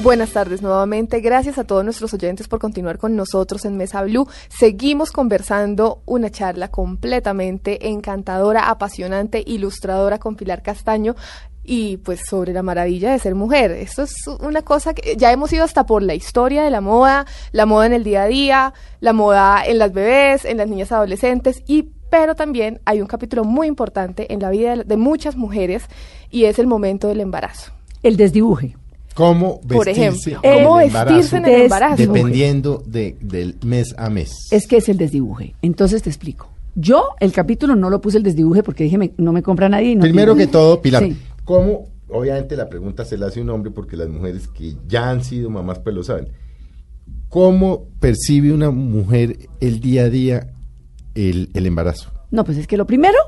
Buenas tardes nuevamente. Gracias a todos nuestros oyentes por continuar con nosotros en Mesa Blue. Seguimos conversando una charla completamente encantadora, apasionante, ilustradora con Pilar Castaño y pues sobre la maravilla de ser mujer. Esto es una cosa que ya hemos ido hasta por la historia de la moda, la moda en el día a día, la moda en las bebés, en las niñas adolescentes y pero también hay un capítulo muy importante en la vida de muchas mujeres y es el momento del embarazo. El desdibuje cómo vestirse, Por ejemplo, cómo vestirse en el embarazo. Dependiendo de, del mes a mes. Es que es el desdibuje. Entonces te explico. Yo el capítulo no lo puse el desdibuje porque dije no me compra nadie. no Primero que todo, Pilar, ¿cómo? Obviamente la pregunta se la hace un hombre porque las mujeres que ya han sido mamás pues lo saben. ¿Cómo percibe una mujer el día a día el, el embarazo? No, pues es que lo primero,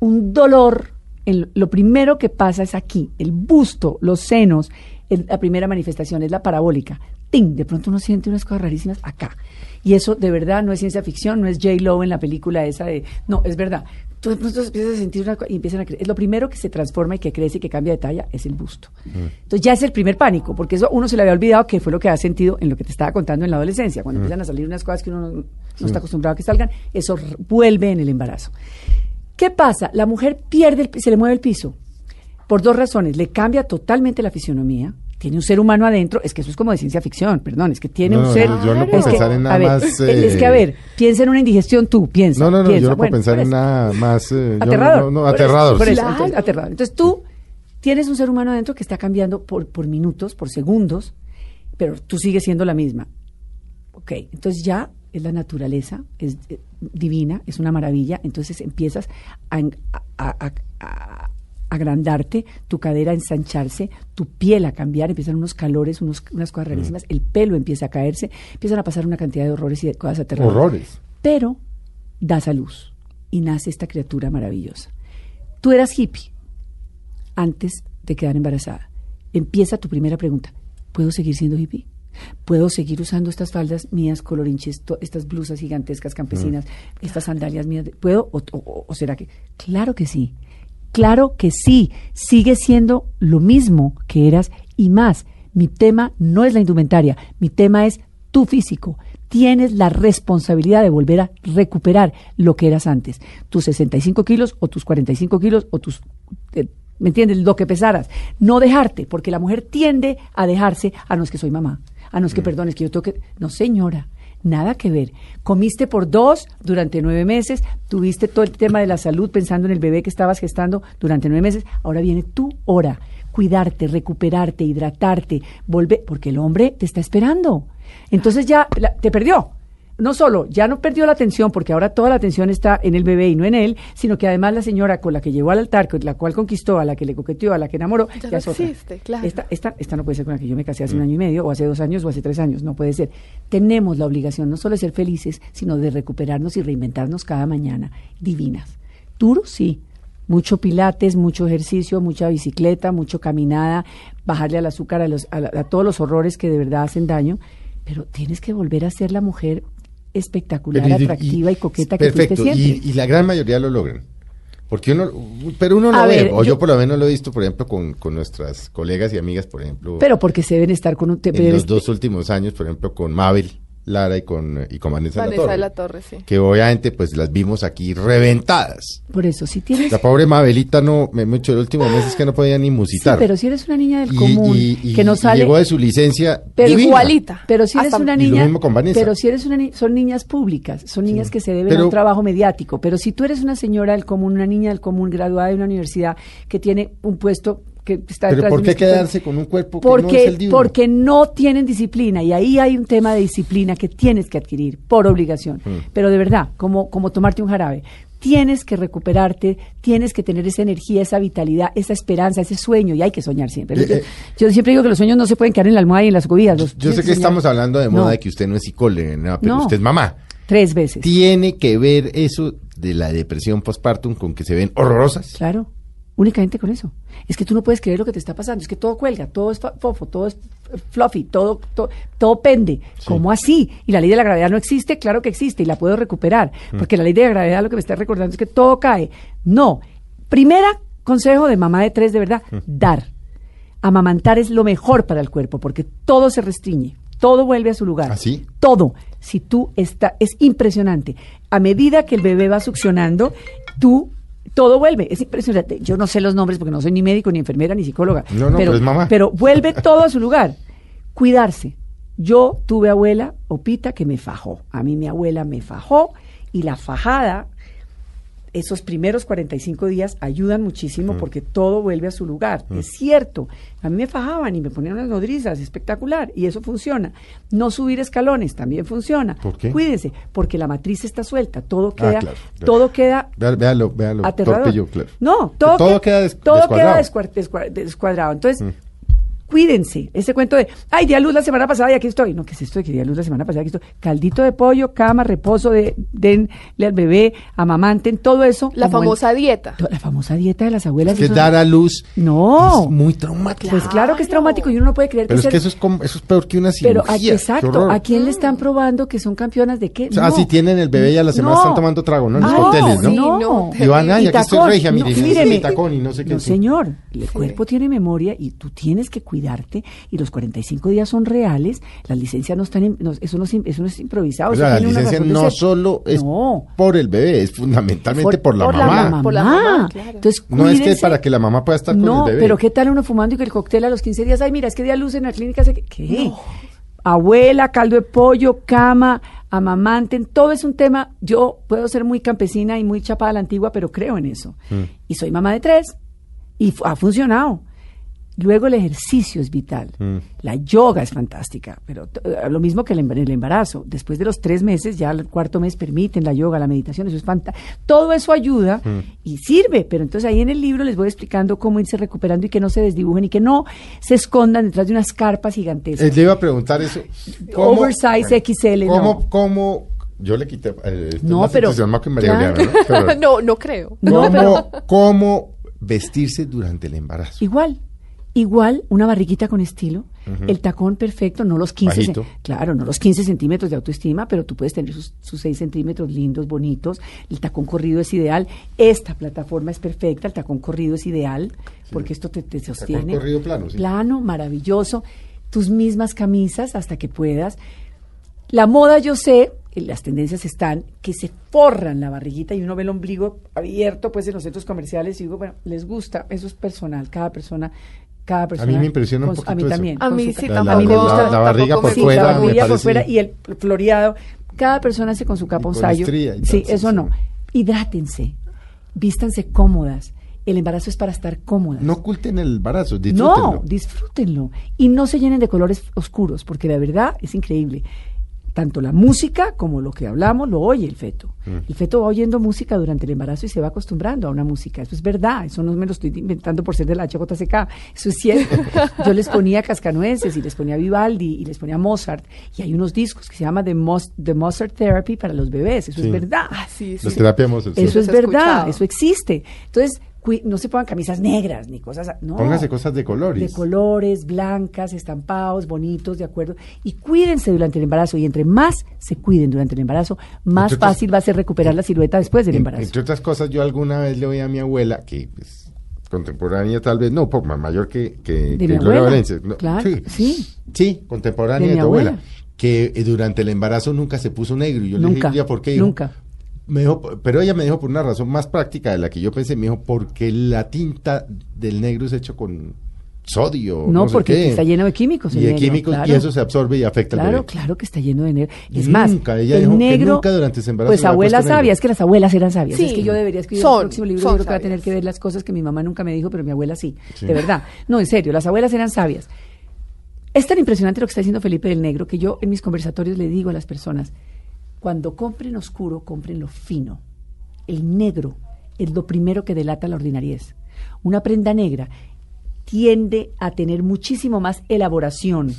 un dolor. El, lo primero que pasa es aquí, el busto, los senos, la primera manifestación, es la parabólica. ¡Ting! De pronto uno siente unas cosas rarísimas acá. Y eso de verdad no es ciencia ficción, no es J. Lo en la película esa de... No, es verdad. Tú de pronto empiezas a sentir una y empiezan a crecer. Es lo primero que se transforma y que crece y que cambia de talla es el busto. Entonces ya es el primer pánico, porque eso uno se le había olvidado que fue lo que ha sentido en lo que te estaba contando en la adolescencia. Cuando empiezan a salir unas cosas que uno no, está acostumbrado a que salgan, eso vuelve en el embarazo. ¿Qué pasa? La mujer pierde, se le mueve el piso por dos razones. Le cambia totalmente la fisionomía. Tiene un ser humano adentro, es que eso es como de ciencia ficción, perdón, es que tiene un ser. Yo no puedo pensar en nada más. Es que, a ver, piensa en una indigestión tú, piensa. No, no, no, yo no puedo pensar en nada más. Eh, aterrador. no, aterrador. Por eso, entonces, aterrador. Entonces tú tienes un ser humano adentro que está cambiando por, por minutos, por segundos, pero tú sigues siendo la misma. Ok, entonces ya es la naturaleza, es eh, divina, es una maravilla, entonces empiezas a, a, a agrandarte, tu cadera a ensancharse, tu piel a cambiar, empiezan unos calores, unos, unas cosas rarísimas, el pelo empieza a caerse, empiezan a pasar una cantidad de horrores y de cosas aterradoras. Horrores. Pero das a luz y nace esta criatura maravillosa. Tú eras hippie antes de quedar embarazada. Empieza tu primera pregunta. ¿Puedo seguir siendo hippie? ¿Puedo seguir usando estas faldas mías colorinches, estas blusas gigantescas campesinas, estas sandalias mías? ¿Puedo? o, será que? Claro que sí. Claro que sí, sigue siendo lo mismo que eras y más. Mi tema no es la indumentaria, mi tema es tu físico. Tienes la responsabilidad de volver a recuperar lo que eras antes. Tus 65 kilos o tus 45 kilos o tus... Eh, ¿Me entiendes? Lo que pesaras. No dejarte, porque la mujer tiende a dejarse a no es que soy mamá, a no es que mm. perdones que yo toque. No, señora, Nada que ver. Comiste por dos durante nueve meses, tuviste todo el tema de la salud pensando en el bebé que estabas gestando durante nueve meses. Ahora viene tu hora. Cuidarte, recuperarte, hidratarte, volver, porque el hombre te está esperando. Entonces ya te perdió no solo ya no perdió la atención, porque ahora toda la atención está en el bebé y no en él, sino que además la señora con la que llevó al altar, con la cual conquistó, a la que le coqueteó, a la que enamoró, ya, existe, claro. Esta, esta, esta, no puede ser con la que yo me casé hace un año y medio, o hace dos años, o hace tres años, no puede ser. Tenemos la obligación no solo de ser felices, sino de recuperarnos y reinventarnos cada mañana, divinas. Duro, sí, mucho pilates, mucho ejercicio, mucha bicicleta, mucho caminada, bajarle al azúcar a, los, a, todos los horrores que de verdad hacen daño, pero tienes que volver a ser la mujer espectacular, atractiva y, coqueta que perfecto, y, y, la gran mayoría lo logran. Porque uno, pero uno lo ve, o yo, por lo menos lo he visto, por ejemplo, con, con nuestras colegas y amigas, por ejemplo. Pero porque se deben estar con un... En los dos últimos años, por ejemplo, con Mabel Lara y con, y con Vanessa, Vanessa de la Torre. sí. Que obviamente pues las vimos aquí reventadas. Por eso, si tienes... La pobre Mabelita no, me mucho el último mes es que no podía ni musitar. Sí, pero si eres una niña del común que no sale... llegó de su licencia Pero igualita. Pero si eres una niña... Pero si eres una son niñas públicas, son niñas que se deben a un trabajo mediático. Pero si tú eres una señora del común, una niña del común, graduada de una universidad, que tiene un puesto ¿Pero por qué quedarse con un cuerpo porque, que no es el Porque no tienen disciplina y ahí hay un tema de disciplina que tienes que adquirir por obligación. Mm. Pero de verdad, como, como tomarte un jarabe. Tienes que recuperarte, tienes que tener esa energía, esa vitalidad, esa esperanza, ese sueño, y hay que soñar siempre. Eh, eh, yo, siempre digo que los sueños no se pueden quedar en la almohada y en las cobidas. yo sé que estamos hablando de moda de que usted no es psicóloga, pero usted es mamá. Tres veces. ¿Tiene que ver eso de la depresión postpartum con que se ven horrorosas? Claro únicamente con eso. Es que tú no puedes creer lo que te está pasando, es que todo cuelga, todo es fofo, todo es fluffy, todo, todo, pende. ¿Cómo así? Y la ley de la gravedad no existe, claro que existe y la puedo recuperar, mm. porque la ley de la gravedad lo que me está recordando es que todo cae. No. Primera consejo de mamá de tres, de verdad, mm. dar. Amamantar es lo mejor para el cuerpo porque todo se restringe, todo vuelve a su lugar. ¿Ah, sí? Todo. Si tú está es impresionante. A medida que el bebé va succionando, tú todo vuelve, es impresionante. Yo no sé los nombres porque no soy ni médico, ni enfermera, ni psicóloga. No, no, pero es mamá. Pero vuelve todo a su lugar. Cuidarse. Yo tuve abuela, Opita, que me fajó. A mí mi abuela me fajó y la fajada, esos primeros 45 días ayudan muchísimo porque todo vuelve a su lugar. Es cierto. A mí me fajaban y me ponían unas nodrizas, espectacular. Y eso funciona. No subir escalones también funciona. ¿Por qué? Cuídense, porque la matriz está suelta. Todo queda, Ah, claro, claro. todo queda Véalo, véalo, aterrador. claro. No, todo, todo que- queda des- todo queda descuadrado. Descua- descua- descuadrado. Entonces, cuídense. Ese cuento de, ay, di a luz la semana pasada y aquí estoy. No, ¿qué es esto de que di a luz la semana pasada y aquí estoy? Caldito de pollo, cama, reposo, de, denle al bebé, amamanten, todo eso. La el- famosa dieta. to- la famosa dieta de las abuelas. Es que eso- dar a luz No. es muy traumático. Pues claro que es traumático y uno no puede creer Pero es ser- que eso es, como, eso es peor que una cirugía. Pero, a- exacto. ¿a quién le están probando que son campeonas de qué? O sea, No. si tienen el bebé y a la semana No. están tomando trago, ¿no? En los No, hoteles, ¿no? Sí, no. no. Y van, ay, aquí estoy regia, no, mire, y tacón no sé qué. No, señor, el cuerpo tiene memoria y tú tienes que cuidarte y los 45 días son reales, las licencias no están, no, eso, no, eso no es improvisado. O sea, la licencia no solo es No. por el bebé, es fundamentalmente por, la por la mamá. mamá. Por la mamá, claro. Entonces, No es que para que la mamá pueda estar con No, el bebé. pero ¿qué tal uno fumando y que el cóctel a los 15 días? Ay, mira, es que di a luz en la clínica. se- ¿Qué? Abuela, caldo de pollo, cama, amamanten, todo es un tema. Yo puedo ser muy campesina y muy chapada a la antigua, pero creo en eso. Mm. Y soy mamá de tres y ha funcionado. Luego el ejercicio es vital. Mm. La yoga es fantástica, pero eh, lo mismo que el el embarazo. Después de los tres meses, ya el cuarto mes permiten la yoga, la meditación, eso es fantástico. Todo eso ayuda Mm. y sirve, pero entonces ahí en el libro les voy explicando cómo irse recuperando y que no se desdibujen y que no se escondan detrás de unas carpas gigantescas. Eh, le iba a preguntar eso. ¿Cómo- Oversize XL, ¿Cómo, no. cómo, yo le quité, eh, esto No, más pero- entusiasmado que María claro. ¿no? Pero- no, no creo. No, ¿Cómo, pero- cómo vestirse durante el embarazo? Igual, igual, una barriguita con estilo, el tacón perfecto, no los 15, Bajito. cen- claro, no los 15 centímetros de autoestima, pero tú puedes tener sus, sus 6 centímetros lindos, bonitos, el tacón corrido es ideal, esta plataforma es perfecta, el tacón corrido es ideal, porque esto te, te sostiene. corrido plano, sí. Plano, maravilloso, tus mismas camisas hasta que puedas. La moda, yo sé, eh, las tendencias están que se forran la barriguita y uno ve el ombligo abierto pues en los centros comerciales y digo, bueno, les gusta, eso es personal, cada persona, cada persona. me impresiona un A mí eso. también. A mí sí, ca- La- a mí me la- gusta la- la barriga tampoco por Sí, fuera la me barbilla por fuera y el floreado. Cada persona hace con su capa Y un sayo. estría y Sí, tal, sí, eso sí. no. Hidrátense, vístanse cómodas. El embarazo es para estar cómodas. No oculten el embarazo, No, disfrútenlo. disfrútenlo. Y no se llenen de colores oscuros, porque la verdad es increíble. Tanto la música como lo que hablamos lo oye el feto. Mm. El feto va oyendo música durante el embarazo y se va acostumbrando a una música. Eso es verdad, eso no me lo estoy inventando por ser de la HJCK, eso es cierto. Yo les ponía cascanueces y les ponía Vivaldi y les ponía Mozart. Y hay unos discos que se llama The, Mos- The Mozart Therapy para los bebés, eso Sí. es verdad. Ah, sí, sí. La terapia de Mozart, sí. Eso es Los verdad, escuchado. eso existe. Entonces, no se pongan camisas negras ni cosas. No. Pónganse cosas de colores. De colores, blancas, estampados, bonitos, de acuerdo. Y cuídense durante el embarazo. Y entre más se cuiden durante el embarazo, más Entre otras- fácil va a ser recuperar la silueta después del embarazo. Entre otras cosas, yo alguna vez le oí a mi abuela, que pues, contemporánea tal vez, no, poco más mayor que, que, De que mi Gloria abuela. Valencia. No, Claro, sí. Sí, contemporánea De de, mi tu abuela. abuela. Que eh, durante el embarazo nunca se puso negro. Y yo le Nunca, dije, "Ya, ¿por qué? Nunca. Me dijo, pero ella me dijo por una razón más práctica de la que yo pensé, me dijo, porque la tinta del negro es hecho con sodio. No, No, sé porque qué. está lleno de químicos. Y de negro, químicos, claro. y eso se absorbe y afecta al Claro, bebé. claro que está lleno de negro. Es Nunca, más, ella el dijo que negro, nunca durante ese embarazo Pues abuela sabia, es que las abuelas eran sabias. Sí, es que yo debería escribir son, el próximo libro, son yo creo que va a tener que ver las cosas que mi mamá nunca me dijo, pero mi abuela sí, Sí. de verdad. No, en serio, las abuelas eran sabias. Es tan impresionante lo que está diciendo Felipe del Negro que yo en mis conversatorios le digo a las personas, cuando compren oscuro, compren lo fino. El negro es lo primero que delata la ordinariez. Una prenda negra tiende a tener muchísimo más elaboración.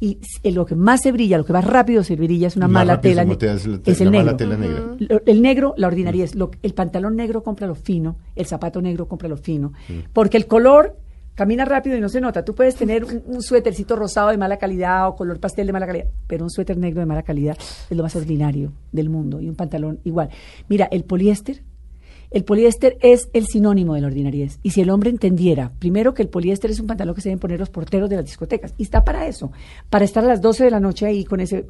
Y lo que más se brilla, lo que más rápido se brilla es una Más mala tela. es la te- es el negro. tela negra. Lo- el negro, la ordinariez. Lo- el pantalón negro, compra lo fino. El zapato negro, compra lo fino. Porque el color camina rápido y no se nota. Tú puedes tener un, un suétercito rosado de mala calidad o color pastel de mala calidad, pero un suéter negro de mala calidad es lo más ordinario del mundo. Y un pantalón igual. Mira, el poliéster El poliéster es el sinónimo de la ordinariedad. Y si el hombre entendiera, primero que el poliéster es un pantalón que se deben poner los porteros de las discotecas, y está para eso, para estar a las 12 de la noche ahí con ese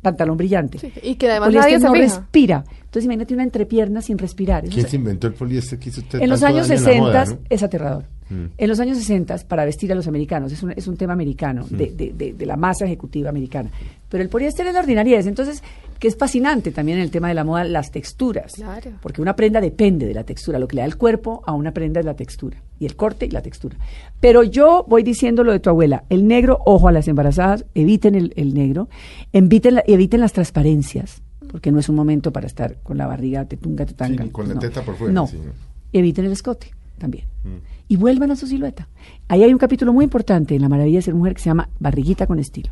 pantalón brillante. Sí, y que además el poliéster nadie se no fija. respira. Entonces imagínate una entrepierna sin respirar. ¿Quién se inventó el poliéster que hizo usted en los años daño en la 60 moda, ¿no? es aterrador. Mm. En los años 60 para vestir a los americanos, es un, es un tema americano, de, de- de- de la masa ejecutiva americana. Pero el poliéster es la ordinariedad, entonces, que es fascinante también en el tema de la moda, las texturas. Claro. Porque una prenda depende de la textura, lo que le da el cuerpo a una prenda es la textura, y el corte y la textura. Pero yo voy diciendo lo de tu abuela, el negro, ojo a las embarazadas, eviten el, el negro, eviten, la- eviten las transparencias, porque no es un momento para estar con la barriga tetunga, tetanga. ni con la no. teta por fuera, No, sí, no. eviten el escote también. Mm. Y vuelvan a su silueta. Ahí hay un capítulo muy importante en La Maravilla de Ser Mujer que se llama Barriguita con Estilo.